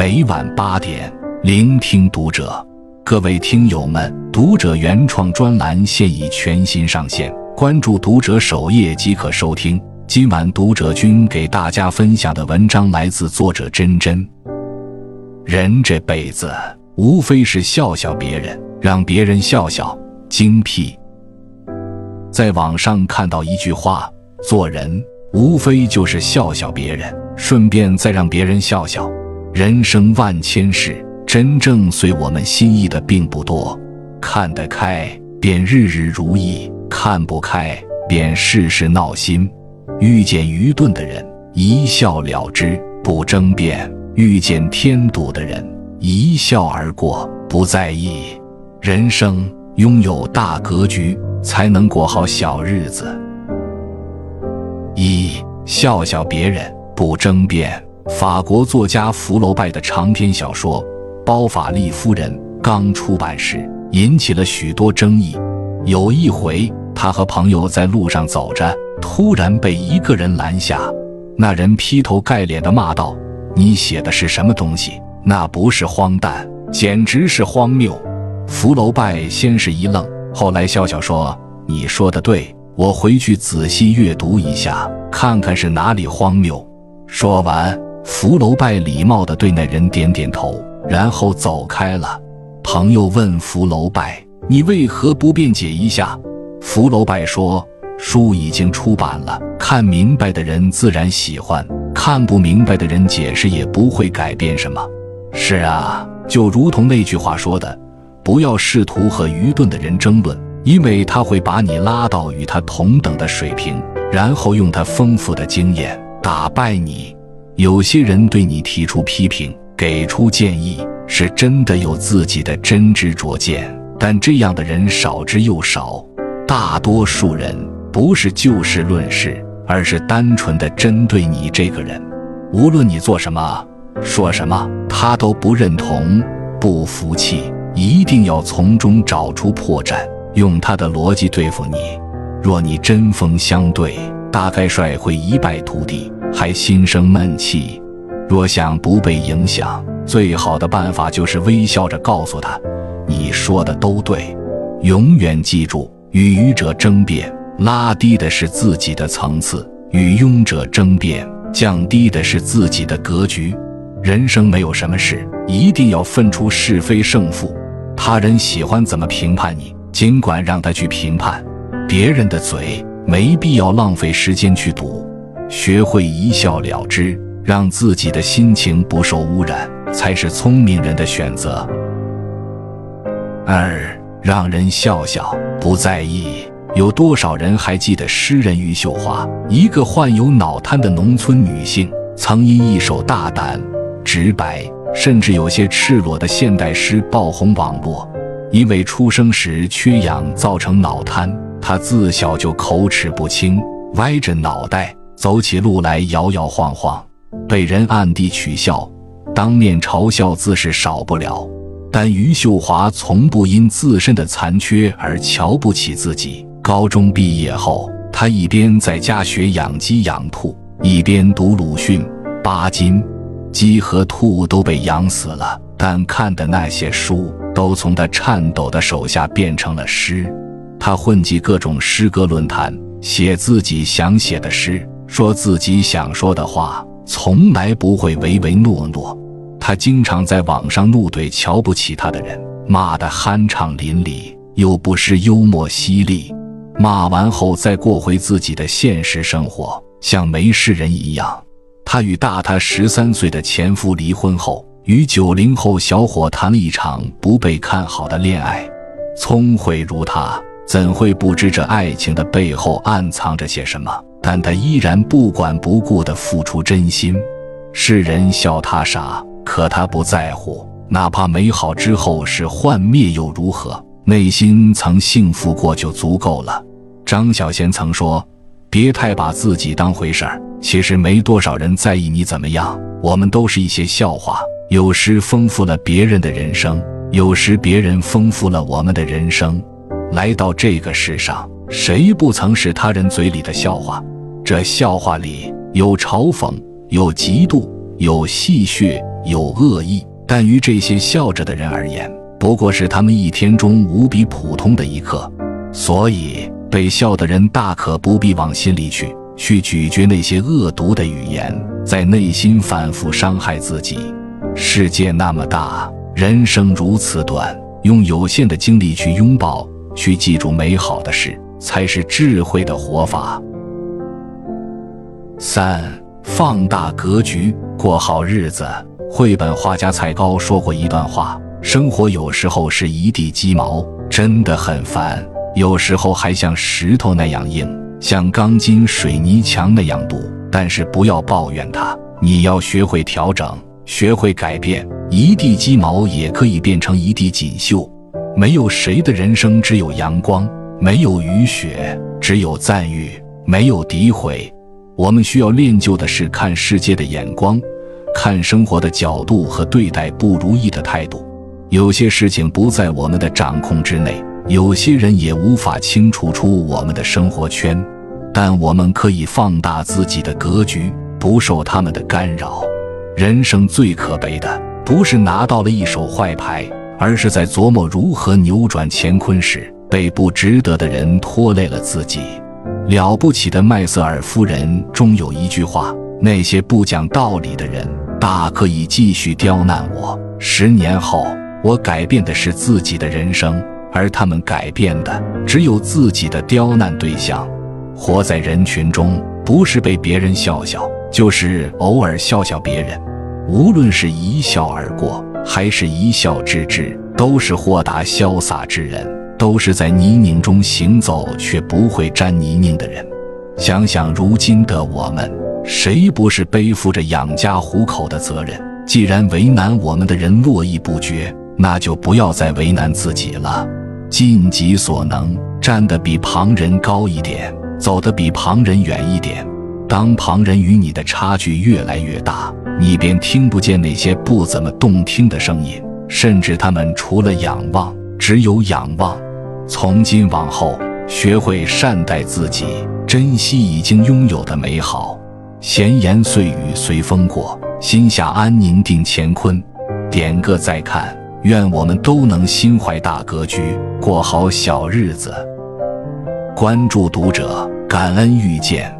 每晚八点，聆听读者。各位听友们，读者原创专栏现已全新上线，关注读者首页即可收听。今晚读者君给大家分享的文章来自作者真真。人这辈子无非是笑笑别人，让别人笑笑，精辟。在网上看到一句话：做人无非就是笑笑别人，顺便再让别人笑笑。人生万千事，真正随我们心意的并不多。看得开，便日日如意；看不开，便事事闹心。遇见愚钝的人，一笑了之，不争辩；遇见添堵的人，一笑而过，不在意。人生拥有大格局，才能过好小日子。一笑笑别人，不争辩。法国作家福楼拜的长篇小说《包法利夫人》刚出版时，引起了许多争议。有一回，他和朋友在路上走着，突然被一个人拦下。那人劈头盖脸地骂道：“你写的是什么东西？那不是荒诞，简直是荒谬！”福楼拜先是一愣，后来笑笑说：“你说的对，我回去仔细阅读一下，看看是哪里荒谬。”说完。福楼拜礼貌地对那人点点头，然后走开了。朋友问福楼拜：“你为何不辩解一下？”福楼拜说：“书已经出版了，看明白的人自然喜欢，看不明白的人解释也不会改变什么。”是啊，就如同那句话说的：“不要试图和愚钝的人争论，因为他会把你拉到与他同等的水平，然后用他丰富的经验打败你。”有些人对你提出批评、给出建议，是真的有自己的真知灼见，但这样的人少之又少。大多数人不是就事论事，而是单纯的针对你这个人。无论你做什么、说什么，他都不认同、不服气，一定要从中找出破绽，用他的逻辑对付你。若你针锋相对，大概率会一败涂地。还心生闷气，若想不被影响，最好的办法就是微笑着告诉他：“你说的都对。”永远记住，与愚者争辩，拉低的是自己的层次；与庸者争辩，降低的是自己的格局。人生没有什么事一定要分出是非胜负，他人喜欢怎么评判你，尽管让他去评判。别人的嘴没必要浪费时间去堵。学会一笑了之，让自己的心情不受污染，才是聪明人的选择。二，让人笑笑，不在意。有多少人还记得诗人余秀华？一个患有脑瘫的农村女性，曾因一首大胆、直白，甚至有些赤裸的现代诗爆红网络。因为出生时缺氧造成脑瘫，她自小就口齿不清，歪着脑袋。走起路来摇摇晃晃，被人暗地取笑，当面嘲笑自是少不了。但余秀华从不因自身的残缺而瞧不起自己。高中毕业后，他一边在家学养鸡养兔，一边读鲁迅、巴金。鸡和兔都被养死了，但看的那些书都从他颤抖的手下变成了诗。他混迹各种诗歌论坛，写自己想写的诗。说自己想说的话，从来不会唯唯诺诺。他经常在网上怒怼瞧不起他的人，骂得酣畅淋漓，又不失幽默犀利。骂完后，再过回自己的现实生活，像没事人一样。他与大他十三岁的前夫离婚后，与九零后小伙谈了一场不被看好的恋爱。聪慧如他，怎会不知这爱情的背后暗藏着些什么？但他依然不管不顾地付出真心，世人笑他傻，可他不在乎，哪怕美好之后是幻灭又如何？内心曾幸福过就足够了。张小娴曾说：“别太把自己当回事儿，其实没多少人在意你怎么样。我们都是一些笑话，有时丰富了别人的人生，有时别人丰富了我们的人生。来到这个世上。”谁不曾是他人嘴里的笑话？这笑话里有嘲讽，有嫉妒，有戏谑，有恶意，但于这些笑着的人而言，不过是他们一天中无比普通的一刻。所以，被笑的人大可不必往心里去，去咀嚼那些恶毒的语言，在内心反复伤害自己。世界那么大，人生如此短，用有限的精力去拥抱、去记住美好的事，才是智慧的活法。三，放大格局，过好日子。绘本画家蔡高说过一段话：生活有时候是一地鸡毛，真的很烦；有时候还像石头那样硬，像钢筋水泥墙那样堵。但是不要抱怨它，你要学会调整，学会改变。一地鸡毛也可以变成一地锦绣。没有谁的人生只有阳光，没有雨雪，只有赞誉，没有诋毁。我们需要练就的是看世界的眼光，看生活的角度和对待不如意的态度。有些事情不在我们的掌控之内，有些人也无法清除出我们的生活圈，但我们可以放大自己的格局，不受他们的干扰。人生最可悲的，不是拿到了一手坏牌，而是在琢磨如何扭转乾坤时，被不值得的人拖累了自己。了不起的麦瑟尔夫人中有一句话：“那些不讲道理的人，大可以继续刁难我。十年后，我改变的是自己的人生，而他们改变的只有自己的刁难对象。活在人群中，不是被别人笑笑，就是偶尔笑笑别人。无论是一笑而过，还是一笑置之，都是豁达潇洒之人。”都是在泥泞中行走却不会沾泥泞的人。想想如今的我们，谁不是背负着养家糊口的责任？既然为难我们的人络绎不绝，那就不要再为难自己了。尽己所能，站得比旁人高一点，走得比旁人远一点。当旁人与你的差距越来越大，你便听不见那些不怎么动听的声音，甚至他们除了仰望，只有仰望。从今往后，学会善待自己，珍惜已经拥有的美好。闲言碎语随风过，心下安宁定乾坤。点个再看，愿我们都能心怀大格局，过好小日子。关注读者，感恩遇见。